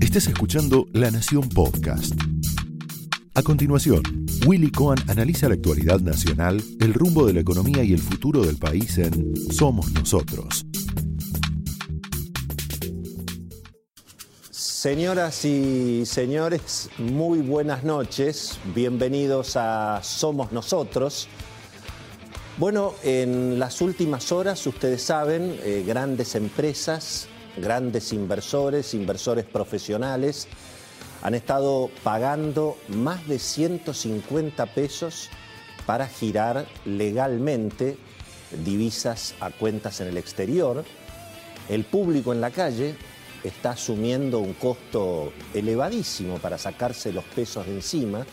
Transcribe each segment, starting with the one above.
Estás escuchando La Nación Podcast. A continuación, Willy Cohen analiza la actualidad nacional, el rumbo de la economía y el futuro del país en Somos Nosotros. Señoras y señores, muy buenas noches. Bienvenidos a Somos Nosotros. Bueno, en las últimas horas, ustedes saben, eh, grandes empresas, grandes inversores, inversores profesionales, han estado pagando más de 150 pesos para girar legalmente divisas a cuentas en el exterior. El público en la calle está asumiendo un costo elevadísimo para sacarse los pesos de encima.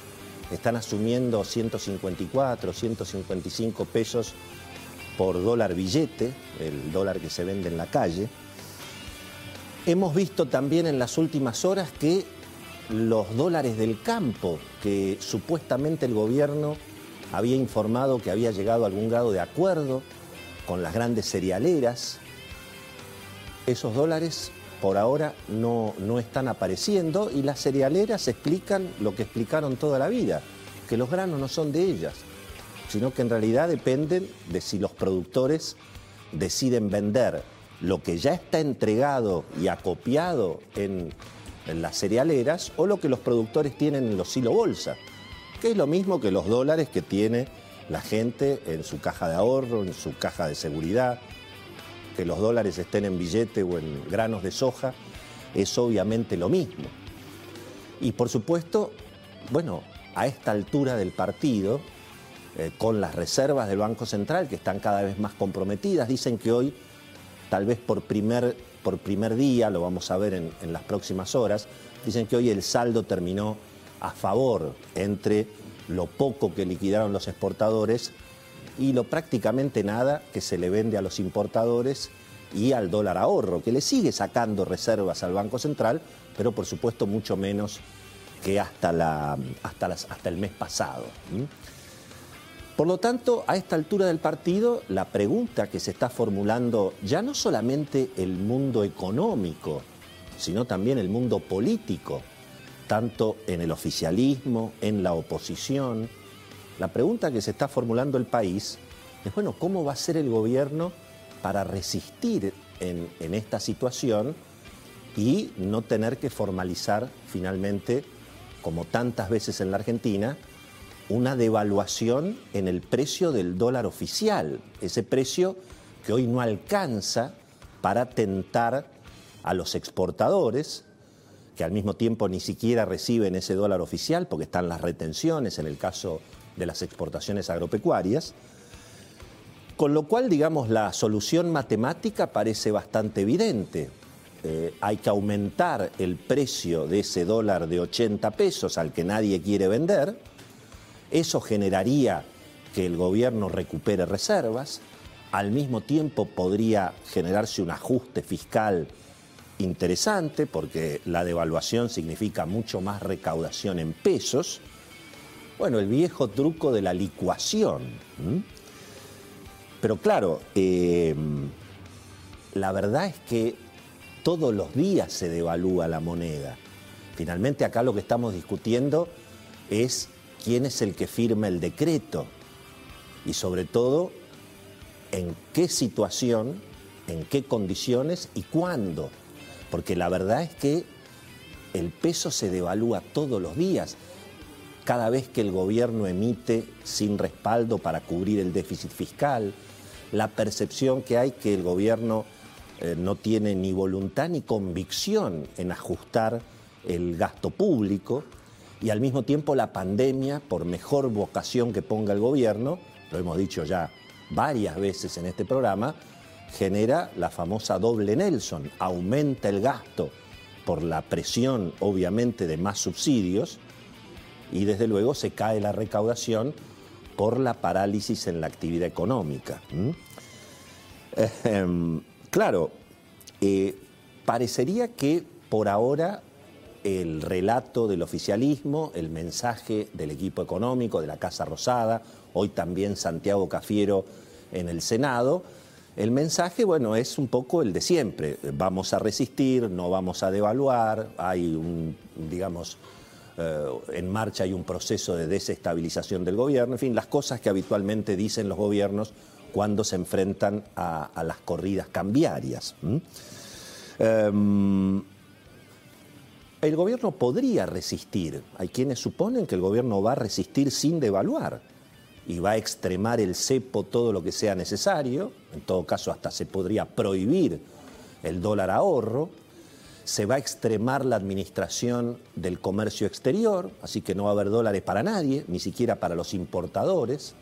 Están asumiendo 154, 155 pesos por dólar billete, el dólar que se vende en la calle. Hemos visto también en las últimas horas que los dólares del campo, que supuestamente el gobierno había informado que había llegado a algún grado de acuerdo con las grandes cerealeras, esos dólares por ahora no, no están apareciendo y las cerealeras explican lo que explicaron toda la vida, que los granos no son de ellas, sino que en realidad dependen de si los productores deciden vender lo que ya está entregado y acopiado en, las cerealeras o lo que los productores tienen en los silo bolsa, que es lo mismo que los dólares que tiene la gente en su caja de ahorro, en su caja de seguridad, que los dólares estén en billete o en granos de soja, es obviamente lo mismo. Y por supuesto, bueno, a esta altura del partido, eh, con las reservas del Banco Central que están cada vez más comprometidas, dicen que hoy, tal vez por primer, por primer día, lo vamos a ver en, en las próximas horas, dicen que hoy el saldo terminó a favor entre lo poco que liquidaron los exportadores y lo prácticamente nada que se le vende a los importadores y al dólar ahorro, que le sigue sacando reservas al Banco Central, pero por supuesto mucho menos que hasta, la, hasta, las, hasta el mes pasado. Por lo tanto, a esta altura del partido, la pregunta que se está formulando ya no solamente el mundo económico, sino también el mundo político, tanto en el oficialismo, en la oposición, la pregunta que se está formulando el país es, bueno, ¿cómo va a ser el gobierno para resistir en, en esta situación y no tener que formalizar finalmente, como tantas veces en la Argentina, una devaluación en el precio del dólar oficial, ese precio que hoy no alcanza para tentar a los exportadores, que al mismo tiempo ni siquiera reciben ese dólar oficial porque están las retenciones en el caso de las exportaciones agropecuarias, con lo cual, digamos, la solución matemática parece bastante evidente. Eh, hay que aumentar el precio de ese dólar de 80 pesos al que nadie quiere vender. Eso generaría que el gobierno recupere reservas. Al mismo tiempo podría generarse un ajuste fiscal interesante porque la devaluación significa mucho más recaudación en pesos. Bueno, el viejo truco de la licuación. Pero claro, eh, la verdad es que todos los días se devalúa la moneda. Finalmente acá lo que estamos discutiendo es quién es el que firma el decreto y sobre todo en qué situación, en qué condiciones y cuándo. Porque la verdad es que el peso se devalúa todos los días cada vez que el gobierno emite sin respaldo para cubrir el déficit fiscal, la percepción que hay que el gobierno eh, no tiene ni voluntad ni convicción en ajustar el gasto público y al mismo tiempo la pandemia, por mejor vocación que ponga el gobierno, lo hemos dicho ya varias veces en este programa, genera la famosa doble Nelson, aumenta el gasto por la presión obviamente de más subsidios, y desde luego se cae la recaudación por la parálisis en la actividad económica. Claro, eh, parecería que por ahora el relato del oficialismo, el mensaje del equipo económico, de la Casa Rosada, hoy también Santiago Cafiero en el Senado, El mensaje, bueno, es un poco el de siempre. Vamos a resistir, no vamos a devaluar, hay un, digamos, eh, en marcha hay un proceso de desestabilización del gobierno, en fin, las cosas que habitualmente dicen los gobiernos cuando se enfrentan a, las corridas cambiarias. El gobierno podría resistir. Hay quienes suponen que el gobierno va a resistir sin devaluar y va a extremar el cepo todo lo que sea necesario, en todo caso hasta se podría prohibir el dólar ahorro, se va a extremar la administración del comercio exterior, así que no va a haber dólares para nadie, ni siquiera para los importadores.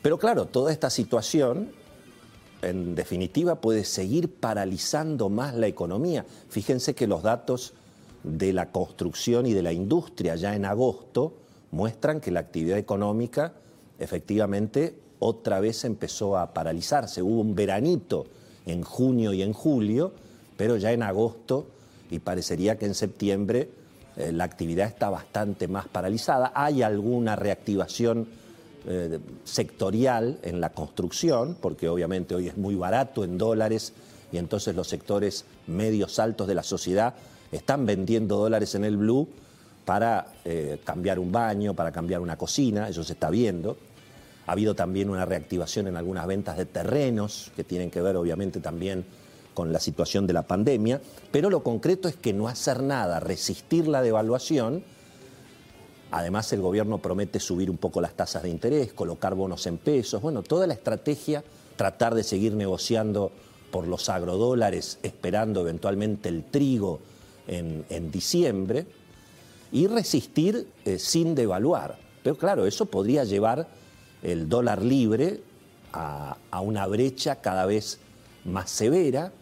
Pero claro, toda esta situación, en definitiva, puede seguir paralizando más la economía. Fíjense que los datos de la construcción y de la industria ya en agosto muestran que la actividad económica efectivamente otra vez empezó a paralizarse. Hubo un veranito en junio y en julio, pero ya en agosto y parecería que en septiembre eh, la actividad está bastante más paralizada. Hay alguna reactivación eh, sectorial en la construcción, porque obviamente hoy es muy barato en dólares y entonces los sectores medios altos de la sociedad están vendiendo dólares en el blue para eh, cambiar un baño, para cambiar una cocina, eso se está viendo. Ha habido también una reactivación en algunas ventas de terrenos, que tienen que ver obviamente también con la situación de la pandemia, pero lo concreto es que no hacer nada, resistir la devaluación. Además, el gobierno promete subir un poco las tasas de interés, colocar bonos en pesos, bueno, toda la estrategia, tratar de seguir negociando por los agrodólares, esperando eventualmente el trigo en, diciembre y resistir eh, sin devaluar. Pero claro, eso podría llevar el dólar libre a, una brecha cada vez más severa,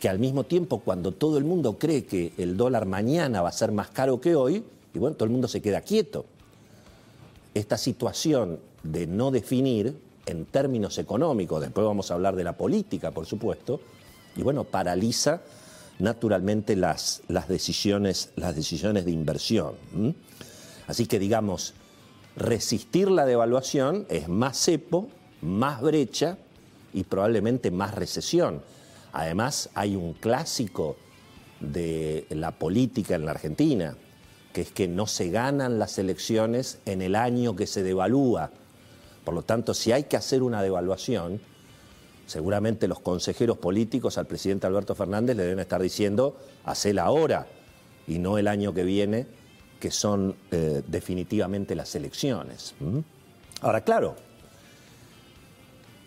que al mismo tiempo cuando todo el mundo cree que el dólar mañana va a ser más caro que hoy, y bueno, todo el mundo se queda quieto. Esta situación de no definir en términos económicos, después vamos a hablar de la política, por supuesto, y bueno, paraliza naturalmente las, las, decisiones, las decisiones de inversión. Así que digamos, resistir la devaluación es más cepo, más brecha y probablemente más recesión. Además, hay un clásico de la política en la Argentina, que es que no se ganan las elecciones en el año que se devalúa. Por lo tanto, si hay que hacer una devaluación, seguramente los consejeros políticos al presidente Alberto Fernández le deben estar diciendo, hacela ahora y no el año que viene, que son eh, definitivamente las elecciones. Ahora, claro,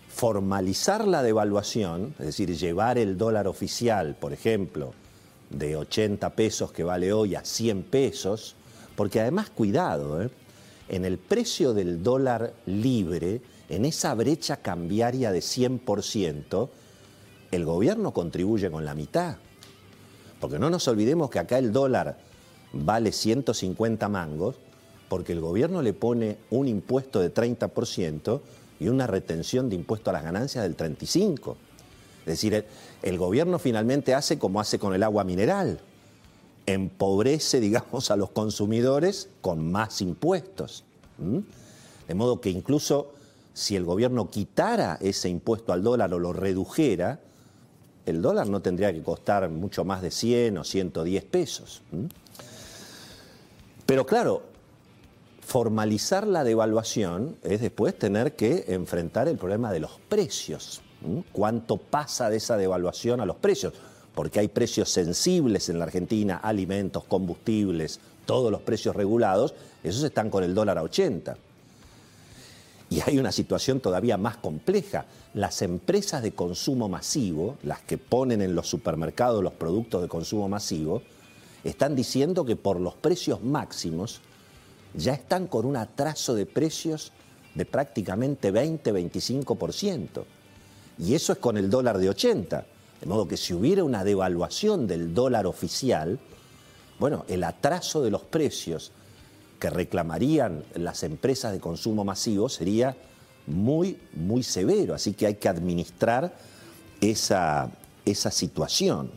formalizar la devaluación, es decir, llevar el dólar oficial, por ejemplo, de 80 pesos que vale hoy a 100 pesos, porque además, cuidado, ¿eh? en el precio del dólar libre, en esa brecha cambiaria de 100%, el gobierno contribuye con la mitad. Porque no nos olvidemos que acá el dólar vale 150 mangos, porque el gobierno le pone un impuesto de 30% y una retención de impuesto a las ganancias del 35%. Es decir, el, gobierno finalmente hace como hace con el agua mineral, empobrece, digamos, a los consumidores con más impuestos. De modo que incluso si el gobierno quitara ese impuesto al dólar o lo redujera, el dólar no tendría que costar mucho más de 100 o 110 pesos. Pero claro, formalizar la devaluación es después tener que enfrentar el problema de los precios. ¿Cuánto pasa de esa devaluación a los precios? Porque hay precios sensibles en la Argentina, alimentos, combustibles, todos los precios regulados, esos están con el dólar a 80. Y hay una situación todavía más compleja. Las empresas de consumo masivo, las que ponen en los supermercados los productos de consumo masivo, están diciendo que por los precios máximos ya están con un atraso de precios de prácticamente 20-25%. Y eso es con el dólar de 80. De modo que si hubiera una devaluación del dólar oficial, bueno, el atraso de los precios que reclamarían las empresas de consumo masivo sería muy, muy severo. Así que hay que administrar esa, esa situación.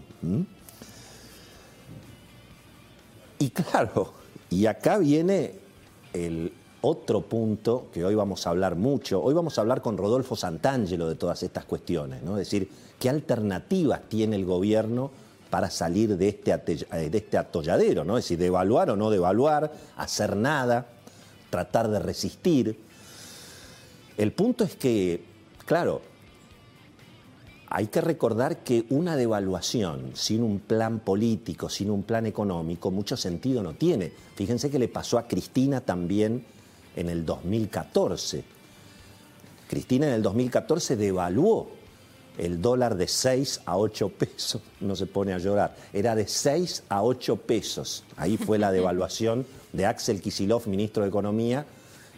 Y claro, y acá viene el otro punto que hoy vamos a hablar mucho. Hoy vamos a hablar con Rodolfo Santangelo de todas estas cuestiones, ¿no? Es decir, qué alternativas tiene el gobierno para salir de este, eh, de este atolladero, ¿no? Es decir, devaluar o no devaluar, hacer nada, tratar de resistir. El punto es que, claro, hay que recordar que una devaluación sin un plan político, sin un plan económico, mucho sentido no tiene. Fíjense que le pasó a Cristina también en el 2014. Cristina en el 2014 devaluó el dólar de 6 a 8 pesos, no se pone a llorar, era de 6 a 8 pesos. Ahí fue la devaluación de Axel Kisilov, ministro de Economía,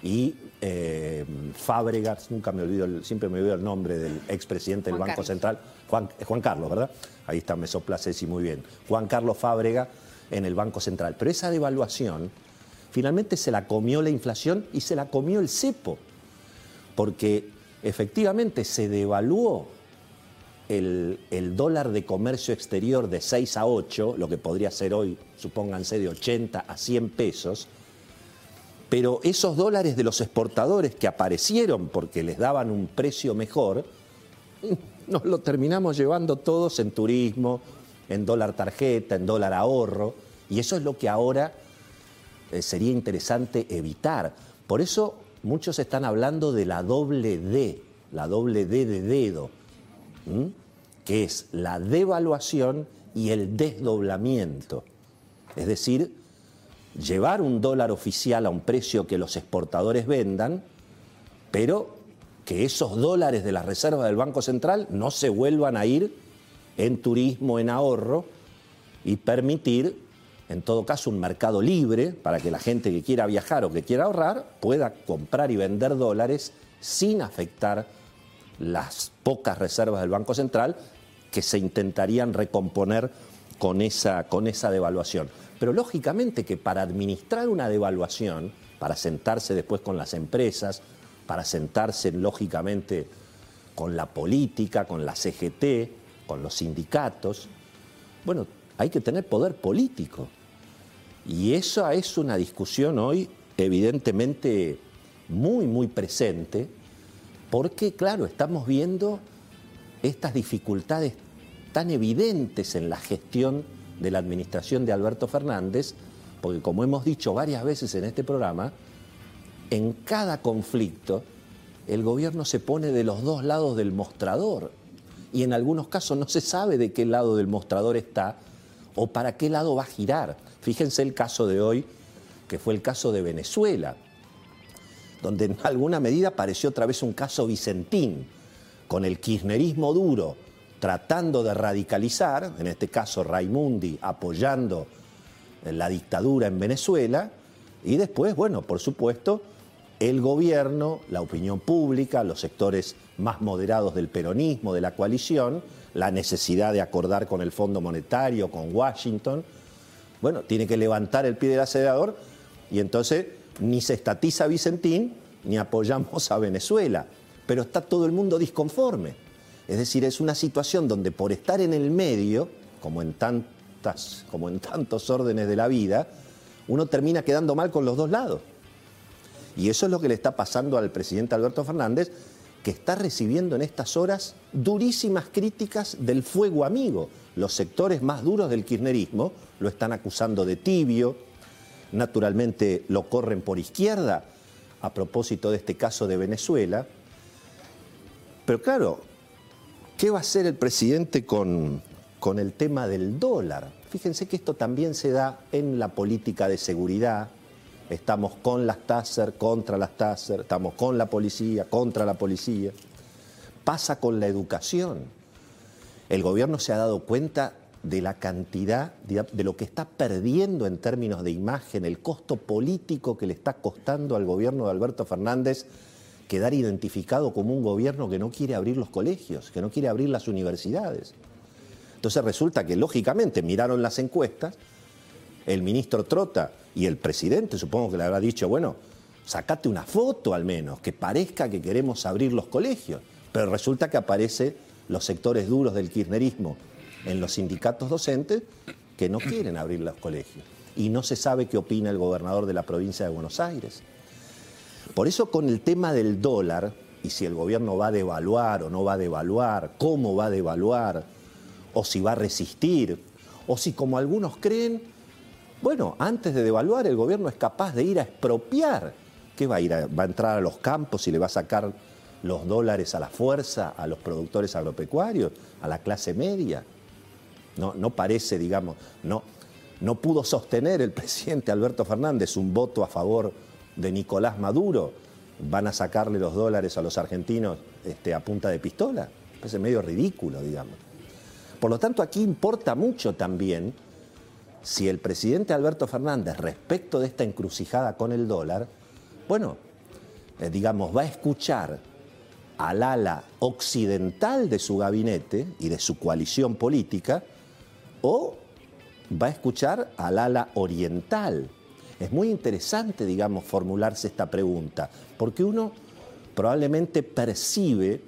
y eh, Fábregas, nunca me olvido, siempre me olvido el nombre del expresidente del Banco Central, Juan, Juan, Carlos, ¿verdad? Ahí está, me sopla Ceci muy bien. Juan Carlos Fábrega en el Banco Central. Pero esa devaluación finalmente se la comió la inflación y se la comió el cepo, porque efectivamente se devaluó el, el, dólar de comercio exterior de 6 a 8, lo que podría ser hoy, supónganse, de 80 a 100 pesos, pero esos dólares de los exportadores que aparecieron porque les daban un precio mejor, nos lo terminamos llevando todos en turismo, en dólar tarjeta, en dólar ahorro, y eso es lo que ahora eh, sería interesante evitar. Por eso muchos están hablando de la doble D, la doble D de dedo, que es la devaluación y el desdoblamiento. Es decir, llevar un dólar oficial a un precio que los exportadores vendan, pero que esos dólares de las reservas del Banco Central no se vuelvan a ir en turismo, en ahorro, y permitir, en todo caso, un mercado libre para que la gente que quiera viajar o que quiera ahorrar pueda comprar y vender dólares sin afectar las pocas reservas del Banco Central que se intentarían recomponer con esa, con esa devaluación. Pero lógicamente que para administrar una devaluación, para sentarse después con las empresas, para sentarse lógicamente con la política, con la CGT, con los sindicatos, bueno, hay que tener poder político. Y esa es una discusión hoy evidentemente muy, muy presente, porque claro, estamos viendo estas dificultades tan evidentes en la gestión de la administración de Alberto Fernández, porque como hemos dicho varias veces en este programa, en cada conflicto el gobierno se pone de los dos lados del mostrador y en algunos casos no se sabe de qué lado del mostrador está o para qué lado va a girar. Fíjense el caso de hoy, que fue el caso de Venezuela, donde en alguna medida apareció otra vez un caso Vicentín, con el kirchnerismo duro tratando de radicalizar, en este caso Raimundi apoyando la dictadura en Venezuela, y después, bueno, por supuesto, el gobierno, la opinión pública, los sectores más moderados del peronismo, de la coalición, la necesidad de acordar con el Fondo Monetario, con Washington, bueno, tiene que levantar el pie del acelerador y entonces ni se estatiza Vicentín ni apoyamos a Venezuela, pero está todo el mundo disconforme. Es decir, es una situación donde por estar en el medio, como en, tantas, como en tantos órdenes de la vida, uno termina quedando mal con los dos lados. Y eso es lo que le está pasando al presidente Alberto Fernández, que está recibiendo en estas horas durísimas críticas del fuego amigo. Los sectores más duros del kirchnerismo lo están acusando de tibio, naturalmente lo corren por izquierda a propósito de este caso de Venezuela. Pero claro, ¿Qué va a hacer el presidente con, con el tema del dólar? Fíjense que esto también se da en la política de seguridad. Estamos con las TASER, contra las TASER, estamos con la policía, contra la policía. Pasa con la educación. El gobierno se ha dado cuenta de la cantidad, de lo que está perdiendo en términos de imagen, el costo político que le está costando al gobierno de Alberto Fernández quedar identificado como un gobierno que no quiere abrir los colegios, que no quiere abrir las universidades. Entonces resulta que, lógicamente, miraron las encuestas, el ministro Trota y el presidente, supongo que le habrá dicho, bueno, sacate una foto al menos, que parezca que queremos abrir los colegios. Pero resulta que aparecen los sectores duros del kirchnerismo en los sindicatos docentes que no quieren abrir los colegios. Y no se sabe qué opina el gobernador de la provincia de Buenos Aires. Por eso con el tema del dólar, y si el gobierno va a devaluar o no va a devaluar, cómo va a devaluar, o si va a resistir, o si como algunos creen, bueno, antes de devaluar el gobierno es capaz de ir a expropiar. ¿Qué va a ir? va a entrar a los campos y le va a sacar los dólares a la fuerza a los productores agropecuarios, a la clase media. No, parece, digamos, no, no pudo sostener el presidente Alberto Fernández un voto a favor de Nicolás Maduro. Van a sacarle los dólares a los argentinos este, a punta de pistola. Es medio ridículo, digamos. Por lo tanto, aquí importa mucho también si el presidente Alberto Fernández, respecto de esta encrucijada con el dólar, bueno, eh, digamos, va a escuchar al ala occidental de su gabinete y de su coalición política, o va a escuchar al ala oriental. Es muy interesante, digamos, formularse esta pregunta, porque uno probablemente percibe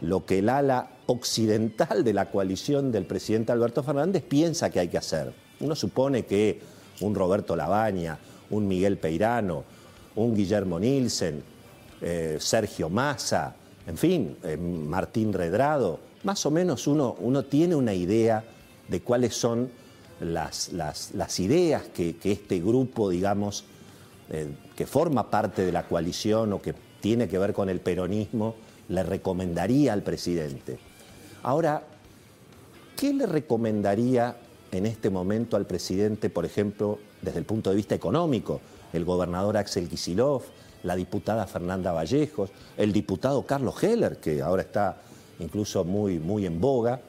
lo que el ala occidental de la coalición del presidente Alberto Fernández piensa que hay que hacer. Uno supone que un Roberto Labaña, un Miguel Peirano, un Guillermo Nielsen, eh, Sergio Massa, en fin, eh, Martín Redrado, más o menos uno, uno, tiene una idea de cuáles son las, ideas que, este grupo, digamos, eh, que forma parte de la coalición o que tiene que ver con el peronismo, le recomendaría al presidente. Ahora, ¿qué le recomendaría en este momento al presidente, por ejemplo, desde el punto de vista económico? El gobernador Axel Kisilov, la diputada Fernanda Vallejos, el diputado Carlos Heller, que ahora está incluso muy, muy en boga.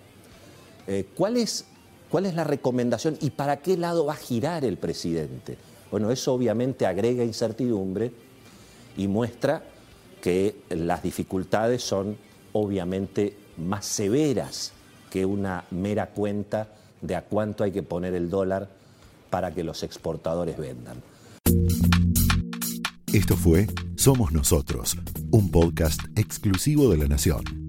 Eh, ¿cuál, es, ¿Cuál es la recomendación y para qué lado va a girar el presidente? Bueno, eso obviamente agrega incertidumbre y muestra que las dificultades son obviamente más severas que una mera cuenta de a cuánto hay que poner el dólar para que los exportadores vendan. Esto fue Somos Nosotros, un podcast exclusivo de La Nación.